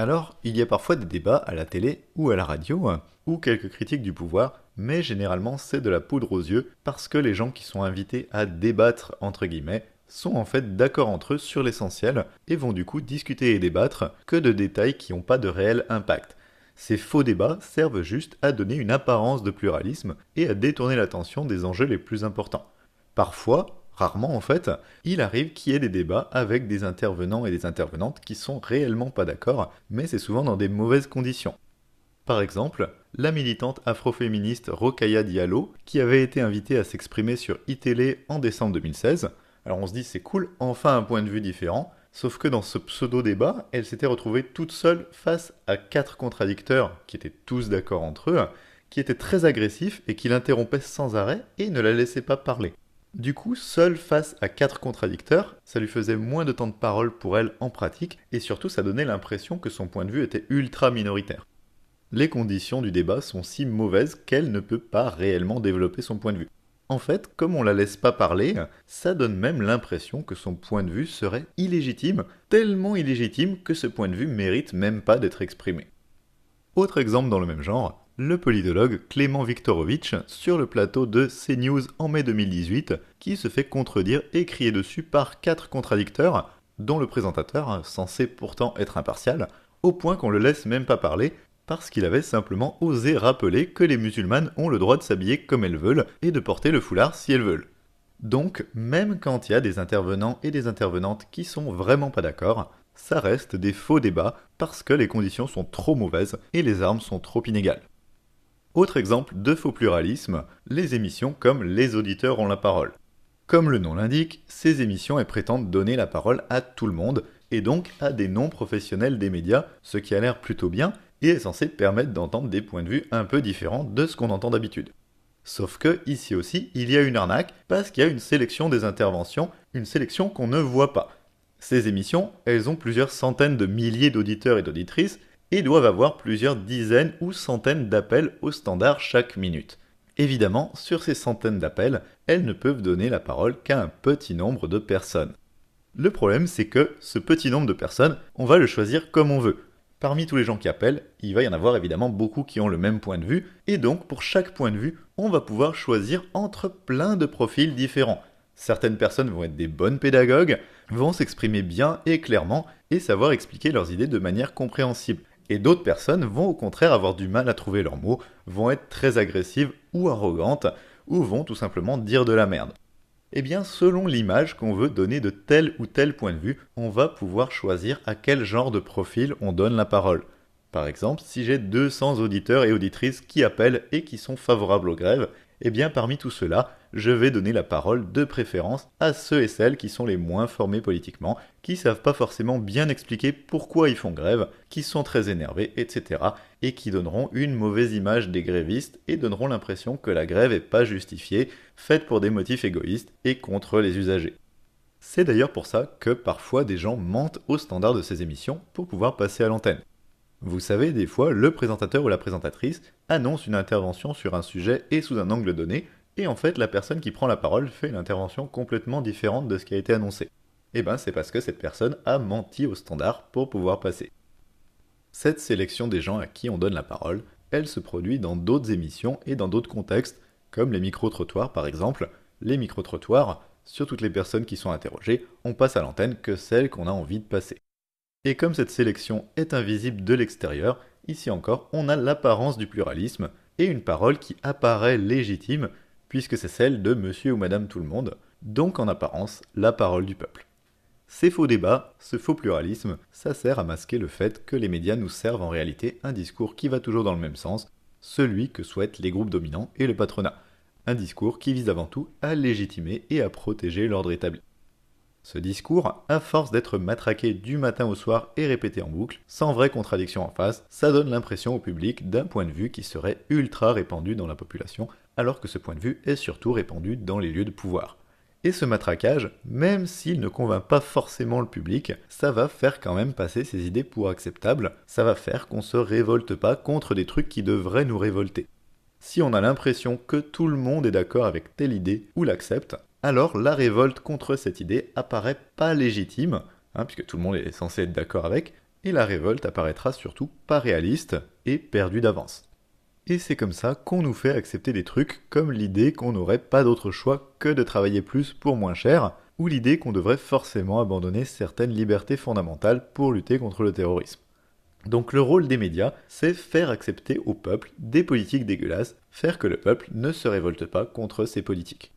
Alors, il y a parfois des débats à la télé ou à la radio, hein, ou quelques critiques du pouvoir, mais généralement c'est de la poudre aux yeux, parce que les gens qui sont invités à débattre, entre guillemets, sont en fait d'accord entre eux sur l'essentiel, et vont du coup discuter et débattre que de détails qui n'ont pas de réel impact. Ces faux débats servent juste à donner une apparence de pluralisme et à détourner l'attention des enjeux les plus importants. Parfois, rarement en fait, il arrive qu'il y ait des débats avec des intervenants et des intervenantes qui sont réellement pas d'accord, mais c'est souvent dans des mauvaises conditions. Par exemple, la militante afroféministe Rokaya Diallo, qui avait été invitée à s'exprimer sur iTélé en décembre 2016. Alors on se dit c'est cool, enfin un point de vue différent, Sauf que dans ce pseudo-débat, elle s'était retrouvée toute seule face à quatre contradicteurs qui étaient tous d'accord entre eux, qui étaient très agressifs et qui l'interrompaient sans arrêt et ne la laissaient pas parler. Du coup, seule face à quatre contradicteurs, ça lui faisait moins de temps de parole pour elle en pratique, et surtout ça donnait l'impression que son point de vue était ultra minoritaire. Les conditions du débat sont si mauvaises qu'elle ne peut pas réellement développer son point de vue. En fait, comme on la laisse pas parler, ça donne même l'impression que son point de vue serait illégitime, tellement illégitime que ce point de vue mérite même pas d'être exprimé. Autre exemple dans le même genre, le politologue Clément Viktorovitch sur le plateau de CNews en mai 2018, qui se fait contredire et crier dessus par quatre contradicteurs, dont le présentateur, censé pourtant être impartial, au point qu'on le laisse même pas parler, parce qu'il avait simplement osé rappeler que les musulmanes ont le droit de s'habiller comme elles veulent et de porter le foulard si elles veulent. Donc, même quand il y a des intervenants et des intervenantes qui sont vraiment pas d'accord, ça reste des faux débats parce que les conditions sont trop mauvaises et les armes sont trop inégales. Autre exemple de faux pluralisme, les émissions comme Les auditeurs ont la parole. Comme le nom l'indique, ces émissions prétendent donner la parole à tout le monde, et donc à des non-professionnels des médias, ce qui a l'air plutôt bien, et est censé permettre d'entendre des points de vue un peu différents de ce qu'on entend d'habitude. Sauf que ici aussi, il y a une arnaque parce qu'il y a une sélection des interventions, une sélection qu'on ne voit pas. Ces émissions, elles ont plusieurs centaines de milliers d'auditeurs et d'auditrices et doivent avoir plusieurs dizaines ou centaines d'appels au standard chaque minute. Évidemment, sur ces centaines d'appels, elles ne peuvent donner la parole qu'à un petit nombre de personnes. Le problème, c'est que ce petit nombre de personnes, on va le choisir comme on veut. Parmi tous les gens qui appellent, il va y en avoir évidemment beaucoup qui ont le même point de vue, et donc pour chaque point de vue, on va pouvoir choisir entre plein de profils différents. Certaines personnes vont être des bonnes pédagogues, vont s'exprimer bien et clairement, et savoir expliquer leurs idées de manière compréhensible. Et d'autres personnes vont au contraire avoir du mal à trouver leurs mots, vont être très agressives ou arrogantes, ou vont tout simplement dire de la merde. Eh bien, selon l'image qu'on veut donner de tel ou tel point de vue, on va pouvoir choisir à quel genre de profil on donne la parole. Par exemple, si j'ai 200 auditeurs et auditrices qui appellent et qui sont favorables aux grèves, eh bien parmi tout cela, je vais donner la parole de préférence à ceux et celles qui sont les moins formés politiquement, qui savent pas forcément bien expliquer pourquoi ils font grève, qui sont très énervés, etc. et qui donneront une mauvaise image des grévistes et donneront l'impression que la grève est pas justifiée, faite pour des motifs égoïstes et contre les usagers. C'est d'ailleurs pour ça que parfois des gens mentent au standard de ces émissions pour pouvoir passer à l'antenne. Vous savez, des fois, le présentateur ou la présentatrice annonce une intervention sur un sujet et sous un angle donné, et en fait, la personne qui prend la parole fait une intervention complètement différente de ce qui a été annoncé. Et eh ben, c'est parce que cette personne a menti au standard pour pouvoir passer. Cette sélection des gens à qui on donne la parole, elle se produit dans d'autres émissions et dans d'autres contextes, comme les micro-trottoirs par exemple. Les micro-trottoirs, sur toutes les personnes qui sont interrogées, on passe à l'antenne que celles qu'on a envie de passer. Et comme cette sélection est invisible de l'extérieur, ici encore, on a l'apparence du pluralisme et une parole qui apparaît légitime, puisque c'est celle de monsieur ou madame tout le monde, donc en apparence la parole du peuple. Ces faux débats, ce faux pluralisme, ça sert à masquer le fait que les médias nous servent en réalité un discours qui va toujours dans le même sens, celui que souhaitent les groupes dominants et le patronat. Un discours qui vise avant tout à légitimer et à protéger l'ordre établi. Ce discours, à force d'être matraqué du matin au soir et répété en boucle, sans vraie contradiction en face, ça donne l'impression au public d'un point de vue qui serait ultra répandu dans la population, alors que ce point de vue est surtout répandu dans les lieux de pouvoir. Et ce matraquage, même s'il ne convainc pas forcément le public, ça va faire quand même passer ses idées pour acceptables, ça va faire qu'on se révolte pas contre des trucs qui devraient nous révolter. Si on a l'impression que tout le monde est d'accord avec telle idée ou l'accepte, alors la révolte contre cette idée apparaît pas légitime, hein, puisque tout le monde est censé être d'accord avec, et la révolte apparaîtra surtout pas réaliste et perdue d'avance. Et c'est comme ça qu'on nous fait accepter des trucs comme l'idée qu'on n'aurait pas d'autre choix que de travailler plus pour moins cher, ou l'idée qu'on devrait forcément abandonner certaines libertés fondamentales pour lutter contre le terrorisme. Donc le rôle des médias, c'est faire accepter au peuple des politiques dégueulasses, faire que le peuple ne se révolte pas contre ces politiques.